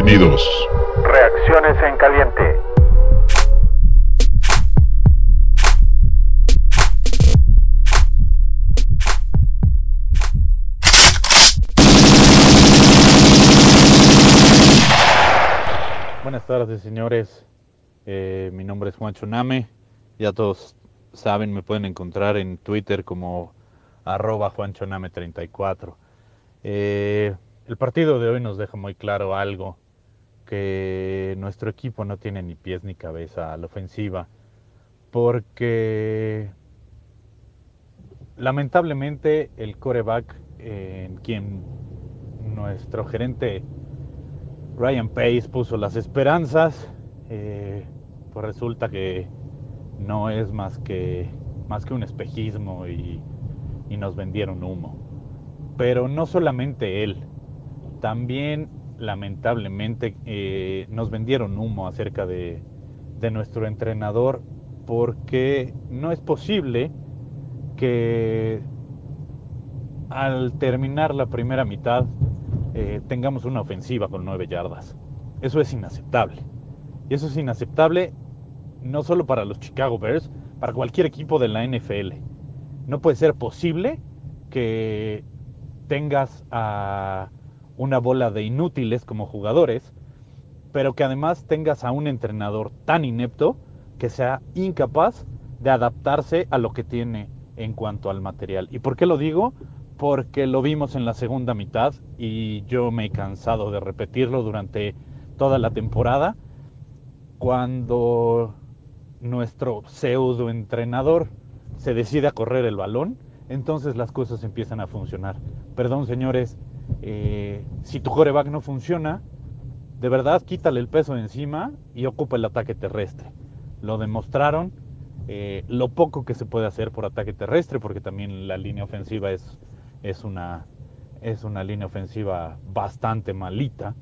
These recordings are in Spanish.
Bienvenidos. Reacciones en caliente. Buenas tardes, señores. Eh, mi nombre es Juancho Name. Ya todos saben, me pueden encontrar en Twitter como arroba juanchoname34. Eh, el partido de hoy nos deja muy claro algo, que nuestro equipo no tiene ni pies ni cabeza a la ofensiva, porque lamentablemente el coreback en quien nuestro gerente Ryan Pace puso las esperanzas, eh, pues resulta que no es más que, más que un espejismo y, y nos vendieron humo. Pero no solamente él, también lamentablemente eh, nos vendieron humo acerca de, nuestro entrenador porque no es posible que al terminar la primera mitad eh, tengamos una ofensiva con nueve yardas. Eso es inaceptable. Y eso es inaceptable no solo para los Chicago Bears, para cualquier equipo de la NFL. No puede ser posible que tengas a una bola de inútiles como jugadores, pero que además tengas a un entrenador tan inepto que sea incapaz de adaptarse a lo que tiene en cuanto al material. ¿Y por qué lo digo? Porque lo vimos en la segunda mitad y yo me he cansado de repetirlo durante toda la temporada. Cuando nuestro pseudo entrenador se decide a correr el balón, entonces las cosas empiezan a funcionar. Perdón, señores, eh, si tu coreback no funciona, de verdad quítale el peso encima y ocupa el ataque terrestre. Lo demostraron, eh, lo poco que se puede hacer por ataque terrestre, porque también la línea ofensiva es, una, línea ofensiva bastante malita,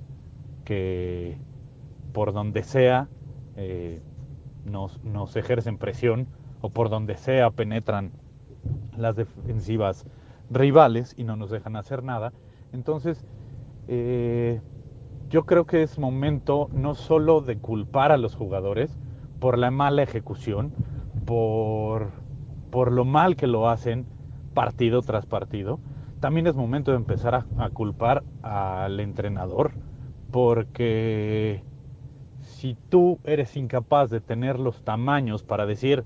que por donde sea eh, nos, nos ejercen presión o por donde sea penetran las defensivas rivales y no nos dejan hacer nada. Entonces, eh, yo creo que es momento no solo de culpar a los jugadores por la mala ejecución, por, por lo mal que lo hacen partido tras partido, también es momento de empezar a, a culpar al entrenador, porque si tú eres incapaz de tener los tamaños para decir,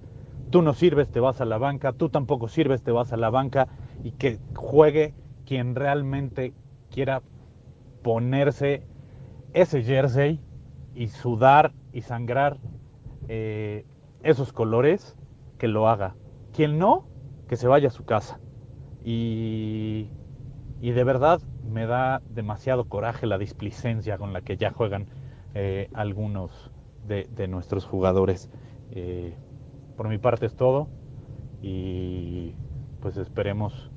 tú no sirves, te vas a la banca, tú tampoco sirves, te vas a la banca, y que juegue quien realmente quiera ponerse ese jersey y sudar y sangrar eh, esos colores, que lo haga. Quien no, que se vaya a su casa. Y, y de verdad me da demasiado coraje la displicencia con la que ya juegan eh, algunos de, nuestros jugadores. Eh, por mi parte es todo y pues esperemos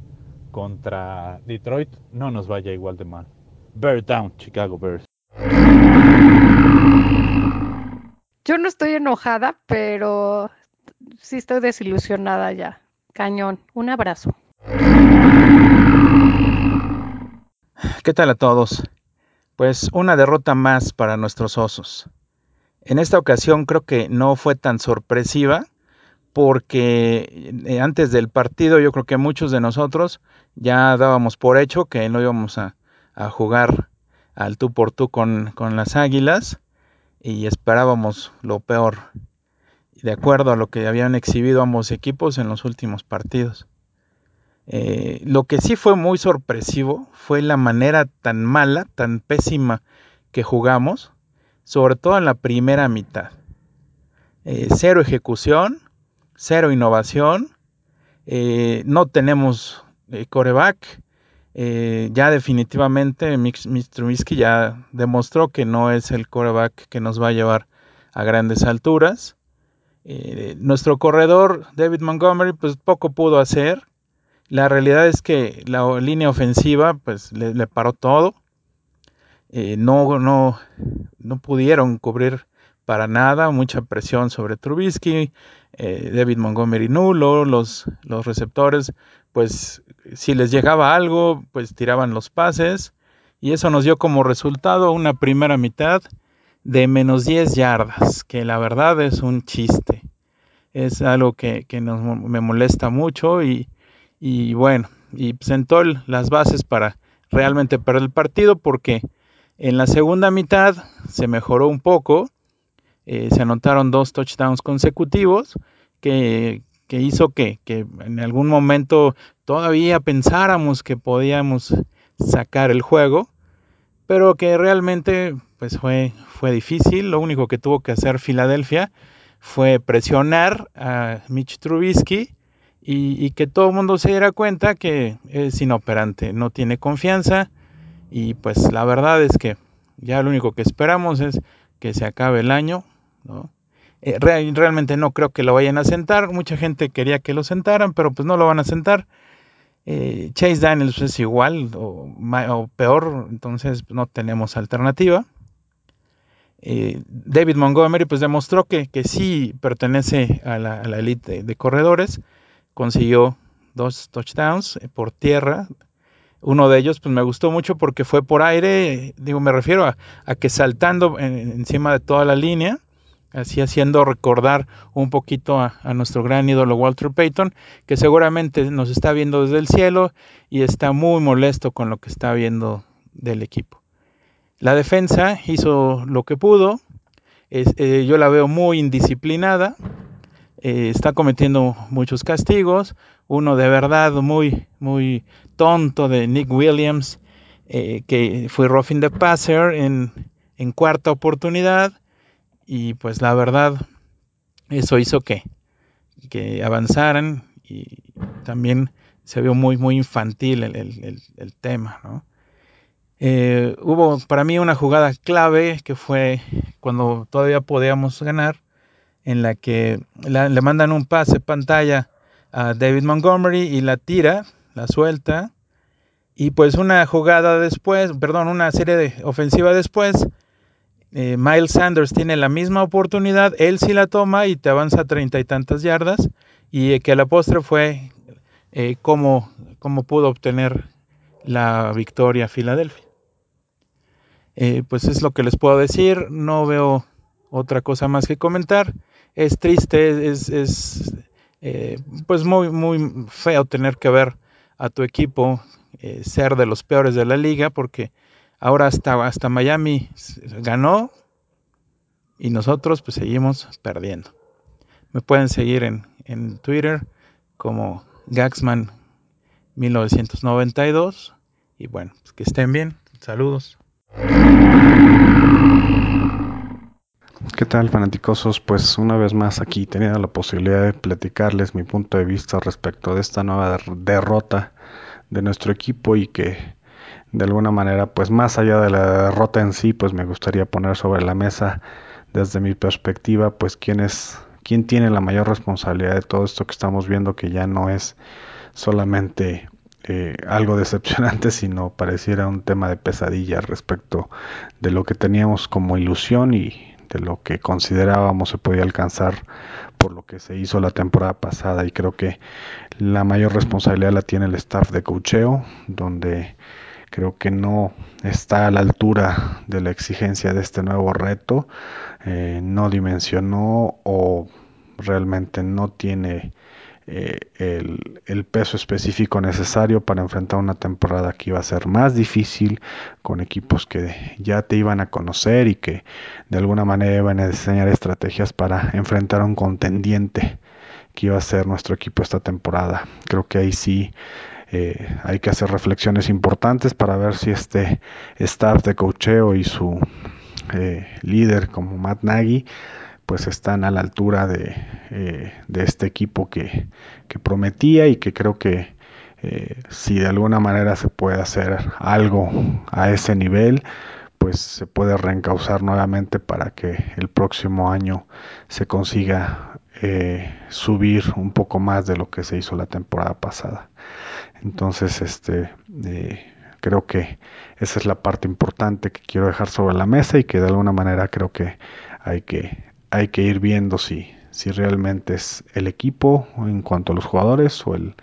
contra Detroit no nos vaya igual de mal. Bear down, Chicago Bears. Yo no estoy enojada, pero sí estoy desilusionada ya. Cañón. Un abrazo. ¿Qué tal a todos? Pues una derrota más para nuestros osos. En esta ocasión creo que no fue tan sorpresiva porque eh, antes del partido yo creo que muchos de nosotros ya dábamos por hecho que no íbamos a, jugar al tú por tú con, con, las águilas y esperábamos lo peor, de acuerdo a lo que habían exhibido ambos equipos en los últimos partidos. Eh, lo que sí fue muy sorpresivo fue la manera tan mala, tan pésima que jugamos, sobre todo en la primera mitad. Eh, cero ejecución, cero innovación, eh, no tenemos eh, coreback. Eh, ya definitivamente Mr. Trubisky ya demostró que no es el coreback que nos va a llevar a grandes alturas. Eh, nuestro corredor David Montgomery pues poco pudo hacer. La realidad es que la línea ofensiva pues le, le paró todo. no, no, no pudieron cubrir para nada, mucha presión sobre Trubisky, eh, David Montgomery nulo, los, los receptores, pues si les llegaba algo, pues tiraban los pases y eso nos dio como resultado una primera mitad de menos 10 yardas, que la verdad es un chiste. Es algo que, me molesta mucho y, bueno, y sentó las bases para realmente perder el partido porque en la segunda mitad se mejoró un poco, eh, se anotaron dos touchdowns consecutivos que, hizo que, que, en algún momento todavía pensáramos que podíamos sacar el juego pero que realmente pues fue, fue difícil. Lo único que tuvo que hacer Filadelfia fue presionar a Mitch Trubisky y, que todo el mundo se diera cuenta que es inoperante, no tiene confianza y pues la verdad es que ya lo único que esperamos es que se acabe el año. Eh, realmente no creo que lo vayan a sentar, mucha gente quería que lo sentaran, pero pues no lo van a sentar. Eh, Chase Daniels es igual o, peor, entonces no tenemos alternativa. Eh, David Montgomery pues demostró que, que sí pertenece a la, elite de, corredores. Consiguió dos touchdowns por tierra. Uno de ellos pues me gustó mucho porque fue por aire. Digo, me refiero a, que saltando encima de toda la línea así haciendo recordar un poquito a, nuestro gran ídolo Walter Payton, que seguramente nos está viendo desde el cielo y está muy molesto con lo que está viendo del equipo. La defensa hizo lo que pudo, eh, yo la veo muy indisciplinada, eh, está cometiendo muchos castigos, uno de verdad muy, muy tonto de Nick Williams, eh, que fue roughing the passer en, en cuarta oportunidad, y pues la verdad eso hizo que, que avanzaran y también se vio muy muy infantil el, tema ¿no? Eh, hubo para mí una jugada clave que fue cuando todavía podíamos ganar en la que le mandan un pase pantalla a David Montgomery y la tira, la suelta y pues una jugada después, perdón, una serie de ofensiva después eh, Miles Sanders tiene la misma oportunidad, él sí la toma y te avanza treinta y tantas yardas y que a la postre fue eh, cómo, pudo obtener la victoria Filadelfia. Eh, pues es lo que les puedo decir, no veo otra cosa más que comentar. Es triste, es, es pues muy, muy feo tener que ver a tu equipo ser de los peores de la liga porque Ahora hasta, hasta Miami ganó y nosotros pues seguimos perdiendo. Me pueden seguir en, en Twitter como Gaxman1992 y bueno, pues que estén bien. Saludos. ¿Qué tal fanáticosos? Pues una vez más aquí teniendo la posibilidad de platicarles mi punto de vista respecto de esta nueva derrota de nuestro equipo y que de alguna manera, pues más allá de la derrota en sí, pues me gustaría poner sobre la mesa desde mi perspectiva, pues quién es, quién tiene la mayor responsabilidad de todo esto que estamos viendo, que ya no es solamente eh, algo decepcionante, sino pareciera un tema de pesadilla respecto de lo que teníamos como ilusión y de lo que considerábamos se podía alcanzar por lo que se hizo la temporada pasada. Y creo que la mayor responsabilidad la tiene el staff de cocheo donde creo que no está a la altura de la exigencia de este nuevo reto, eh, no dimensionó o realmente no tiene eh, el, peso específico necesario para enfrentar una temporada que iba a ser más difícil con equipos que ya te iban a conocer y que de alguna manera iban a diseñar estrategias para enfrentar a un contendiente que iba a ser nuestro equipo esta temporada. Creo que ahí sí eh, hay que hacer reflexiones importantes para ver si este staff de cocheo y su eh, líder como Matt Nagy pues están a la altura de, eh, este equipo que, prometía y que creo que si de alguna manera se puede hacer algo a ese nivel pues se puede reencauzar nuevamente para que el próximo año se consiga subir un poco más de lo que se hizo la temporada pasada. Entonces, este, eh, creo que esa es la parte importante que quiero dejar sobre la mesa y que de alguna manera creo que hay que, hay que ir viendo si, si realmente es el equipo en cuanto a los jugadores o el,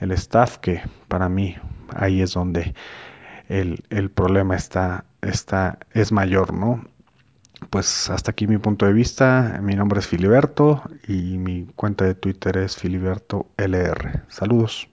el staff, que para mí ahí es donde el, el problema está, está, es mayor, ¿no? Pues hasta aquí mi punto de vista. Mi nombre es Filiberto y mi cuenta de Twitter es FilibertoLR. Saludos.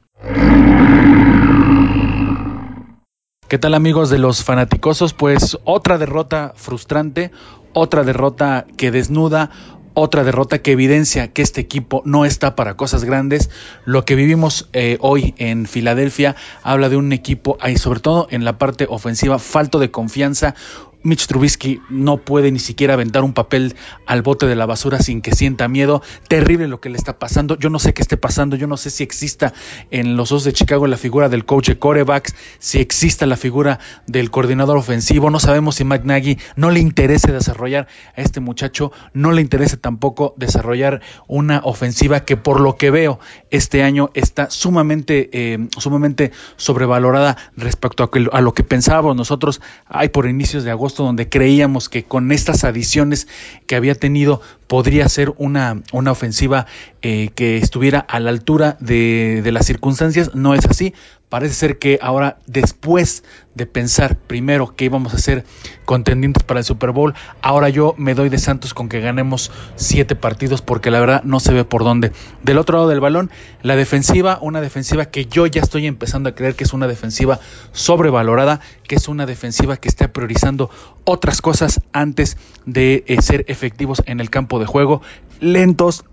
¿Qué tal amigos de los fanaticosos? Pues otra derrota frustrante, otra derrota que desnuda, otra derrota que evidencia que este equipo no está para cosas grandes. Lo que vivimos eh, hoy en Filadelfia habla de un equipo, y sobre todo en la parte ofensiva, falto de confianza, Mitch Trubisky no puede ni siquiera aventar un papel al bote de la basura sin que sienta miedo. Terrible lo que le está pasando. Yo no sé qué esté pasando. Yo no sé si exista en los dos de Chicago la figura del coach de corebacks, si exista la figura del coordinador ofensivo. No sabemos si Mike Nagy no le interese desarrollar a este muchacho. No le interese tampoco desarrollar una ofensiva que por lo que veo este año está sumamente, eh, sumamente sobrevalorada respecto a, a lo que pensábamos nosotros. Hay por inicios de agosto donde creíamos que con estas adiciones que había tenido podría ser una, una ofensiva eh, que estuviera a la altura de, de las circunstancias. No es así. Parece ser que ahora, después de pensar primero que íbamos a ser contendientes para el Super Bowl, ahora yo me doy de santos con que ganemos siete partidos porque la verdad no se ve por dónde. Del otro lado del balón, la defensiva, una defensiva que yo ya estoy empezando a creer que es una defensiva sobrevalorada, que es una defensiva que está priorizando otras cosas antes de eh, ser efectivos en el campo de juego, lentos,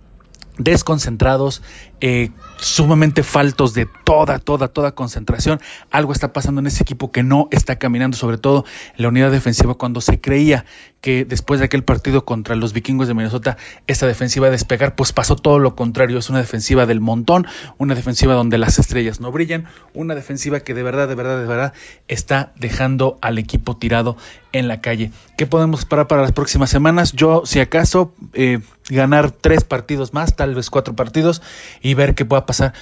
desconcentrados, eh, sumamente faltos de toda, toda, toda concentración. Algo está pasando en ese equipo que no está caminando, sobre todo la unidad defensiva, cuando se creía que después de aquel partido contra los vikingos de Minnesota, esta defensiva a despegar, pues pasó todo lo contrario. Es una defensiva del montón, una defensiva donde las estrellas no brillan, una defensiva que de verdad, de verdad, de verdad está dejando al equipo tirado en la calle. ¿Qué podemos esperar para las próximas semanas? Yo, si acaso, eh, ganar tres partidos más, tal vez cuatro partidos, y ver qué pueda pasar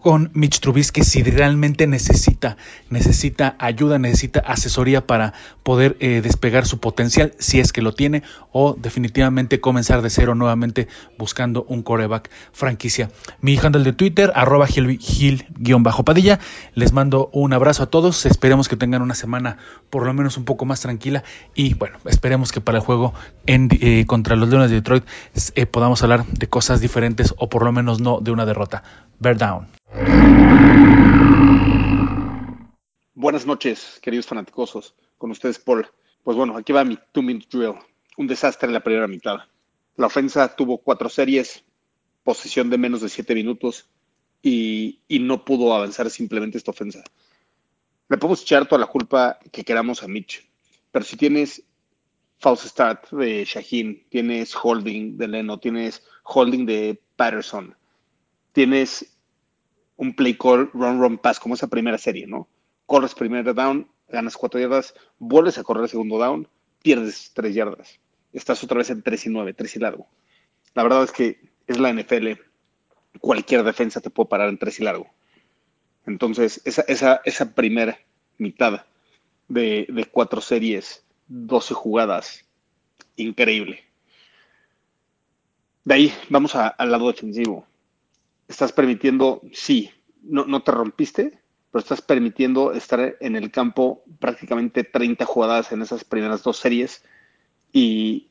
con Mitch Trubisky si realmente necesita, necesita ayuda, necesita asesoría para poder eh, despegar su potencial, si es que lo tiene, o definitivamente comenzar de cero nuevamente buscando un coreback franquicia. Mi handle de Twitter, arroba gil-padilla. Les mando un abrazo a todos. Esperemos que tengan una semana por lo menos un poco más tranquila. Y bueno, esperemos que para el juego eh, contra los Leones de Detroit eh, podamos hablar de cosas diferentes o por lo menos no de una derrota. Bear down. Buenas noches, queridos fanáticosos. Con ustedes, Paul. Pues bueno, aquí va mi two-minute drill. Un desastre en la primera mitad. La ofensa tuvo cuatro series, posesión de menos de siete minutos y, y no pudo avanzar simplemente esta ofensa. Le podemos echar toda la culpa que queramos a Mitch, pero si tienes false start de Shaheen, tienes holding de Leno, tienes holding de Patterson, tienes un play call, run, run, pass, como esa primera serie, ¿no? Corres primero down, ganas cuatro yardas, vuelves a correr segundo down, pierdes tres yardas. Estás otra vez en tres y nueve, tres y largo. La verdad es que es la NFL. Cualquier defensa te puede parar en tres y largo. Entonces, esa, esa, esa primera mitad de, cuatro series, 12 jugadas, increíble. De ahí vamos al lado defensivo estás permitiendo, sí, no, no te rompiste, pero estás permitiendo estar en el campo prácticamente 30 jugadas en esas primeras dos series y,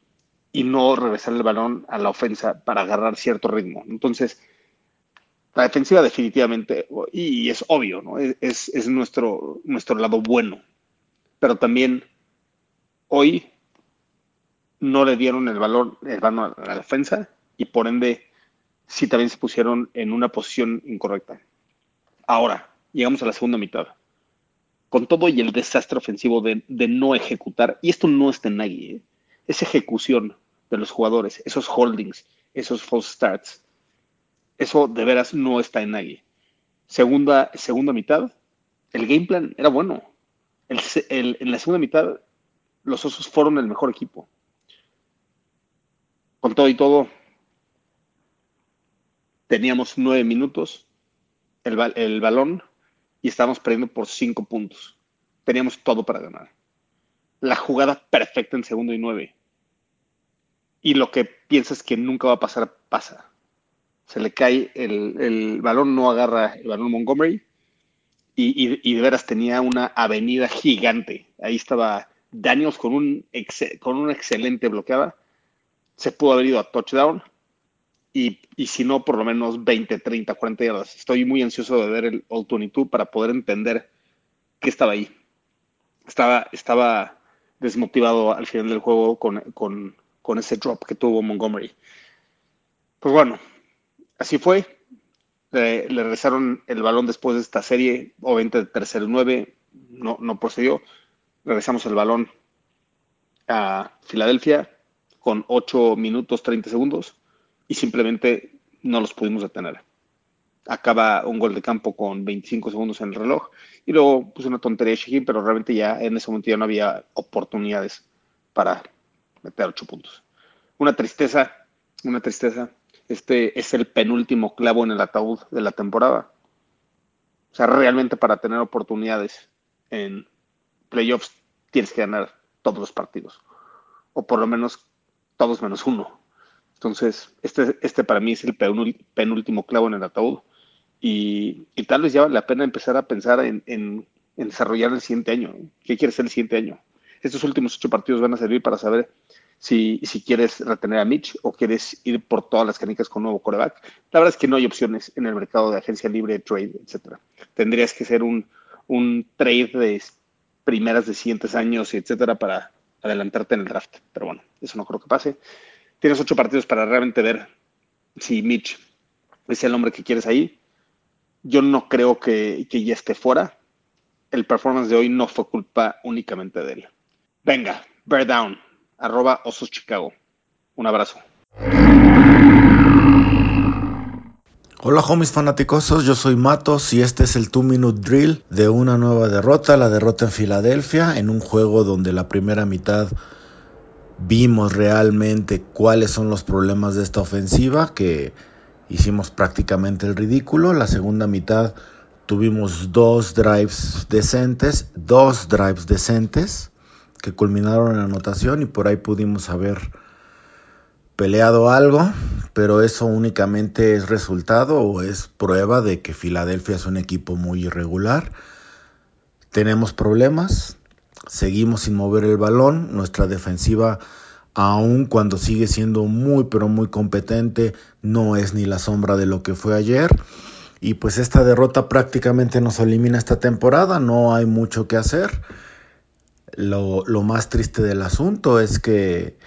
y no regresar el balón a la ofensa para agarrar cierto ritmo. Entonces, la defensiva definitivamente, y es obvio, ¿no? es, es nuestro, nuestro lado bueno, pero también hoy no le dieron el valor, el balón a la defensa y por ende sí también se pusieron en una posición incorrecta. Ahora, llegamos a la segunda mitad. Con todo y el desastre ofensivo de, no ejecutar, y esto no está en Nagy, ¿eh? es ejecución de los jugadores, esos holdings, esos false starts, eso de veras no está en Nagy. Segunda, segunda mitad, el game plan era bueno. El, en la segunda mitad, los Osos fueron el mejor equipo. Con todo y todo, teníamos nueve minutos el, el balón y estábamos perdiendo por cinco puntos. Teníamos todo para ganar. La jugada perfecta en segundo y nueve. Y lo que piensas que nunca va a pasar, pasa. Se le cae el, el balón, no agarra el balón Montgomery y, y, de veras tenía una avenida gigante. Ahí estaba Daniels con un, con una excelente bloqueada. Se pudo haber ido a touchdown. Y, y si no, por lo menos 20, 30, 40 yardas. Estoy muy ansioso de ver el All 22 para poder entender qué estaba ahí. Estaba, estaba desmotivado al final del juego con, con, con ese drop que tuvo Montgomery. Pues bueno, así fue. Le, le regresaron el balón después de esta serie, obviamente tercer y nueve, no, no procedió. Regresamos el balón a Filadelfia con 8 minutos 30 segundos y simplemente no los pudimos detener. Acaba un gol de campo con 25 segundos en el reloj y luego pues una tontería de Shaheen, pero realmente ya en ese momento ya no había oportunidades para meter 8 puntos. Una tristeza, una tristeza. Este es el penúltimo clavo en el ataúd de la temporada. O sea, realmente para tener oportunidades en playoffs tienes que ganar todos los partidos. O por lo menos todos menos uno. Entonces, este, este para mí es el penúl- penúltimo clavo en el ataúd. Y, y tal vez ya vale la pena empezar a pensar en, en- en desarrollar el siguiente año. ¿Qué quieres ser el siguiente año? Estos últimos ocho partidos van a servir para saber si, si quieres retener a Mitch o quieres ir por todas las canicas con nuevo coreback. La verdad es que no hay opciones en el mercado de agencia libre, trade, etcétera. Tendrías que ser un, un trade de primeras de siguientes años, etcétera, para adelantarte en el draft. Pero bueno, eso no creo que pase. Tienes ocho partidos para realmente ver si Mitch es el hombre que quieres ahí. Yo no creo que, que ya esté fuera. El performance de hoy no fue culpa únicamente de él. Venga, bear down, arroba Osos Chicago. Un abrazo. Hola homies fanaticosos, yo soy Matos y este es el 2 Minute Drill de una nueva derrota, la derrota en Filadelfia, en un juego donde la primera mitad vimos realmente cuáles son los problemas de esta ofensiva, que hicimos prácticamente el ridículo. La segunda mitad tuvimos dos drives decentes, dos drives decentes que culminaron en anotación y por ahí pudimos haber peleado algo, pero eso únicamente es resultado o es prueba de que Filadelfia es un equipo muy irregular. Tenemos problemas, seguimos sin mover el balón, nuestra defensiva aun cuando sigue siendo muy pero muy competente, no es ni la sombra de lo que fue ayer. Y pues esta derrota prácticamente nos elimina esta temporada, no hay mucho que hacer. Lo, más triste del asunto es que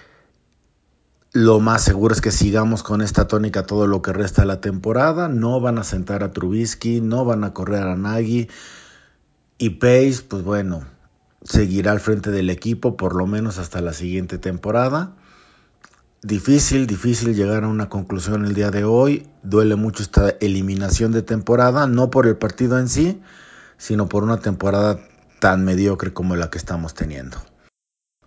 lo más seguro es que sigamos con esta tónica todo lo que resta de la temporada. No van a sentar a Trubisky, no van a correr a Nagy. Y Pace, pues bueno, seguirá al frente del equipo por lo menos hasta la siguiente temporada. Difícil, difícil llegar a una conclusión el día de hoy. Duele mucho esta eliminación de temporada, no por el partido en sí, sino por una temporada tan mediocre como la que estamos teniendo.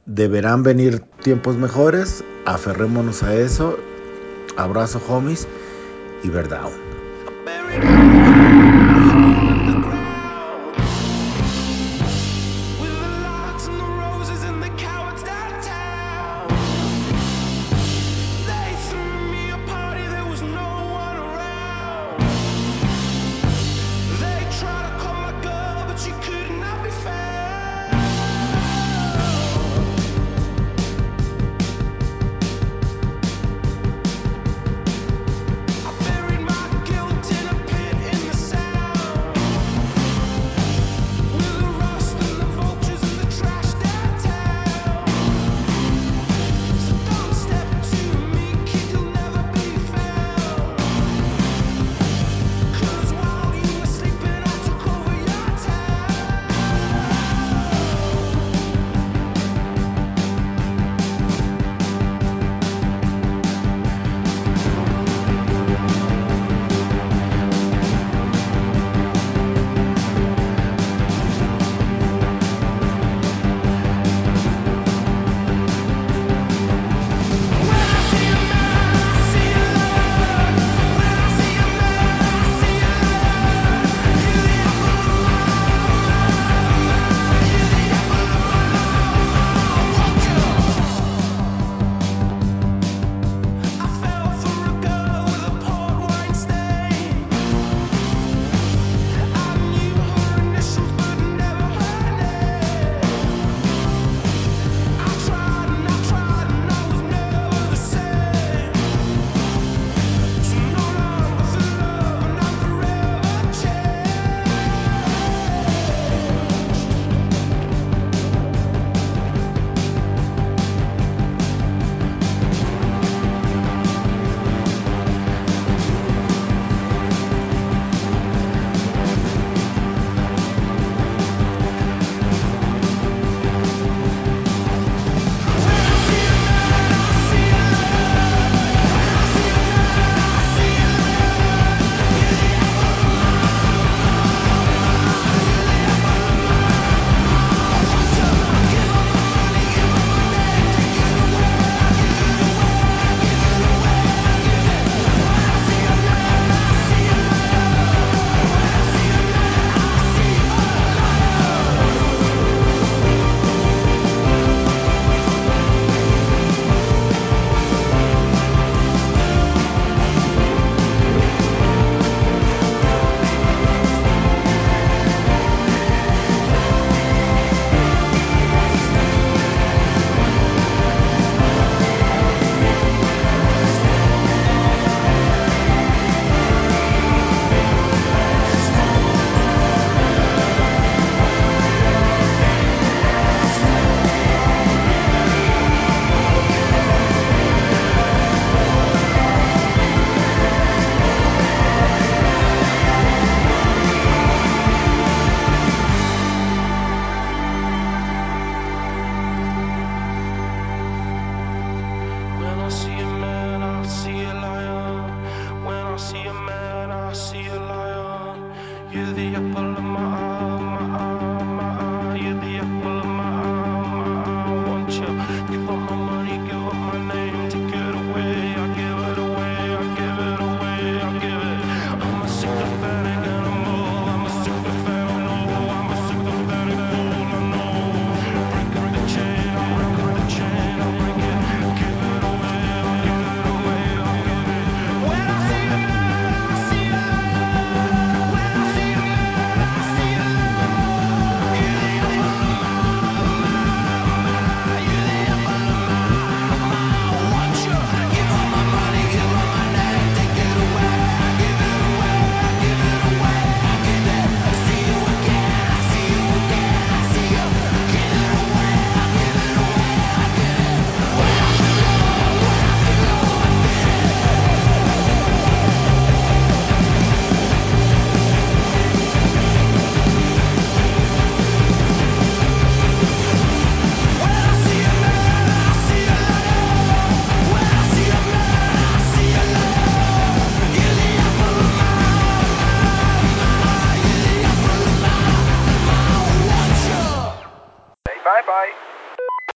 Deberán venir tiempos mejores, aferrémonos a eso. Abrazo, homies, y verdad.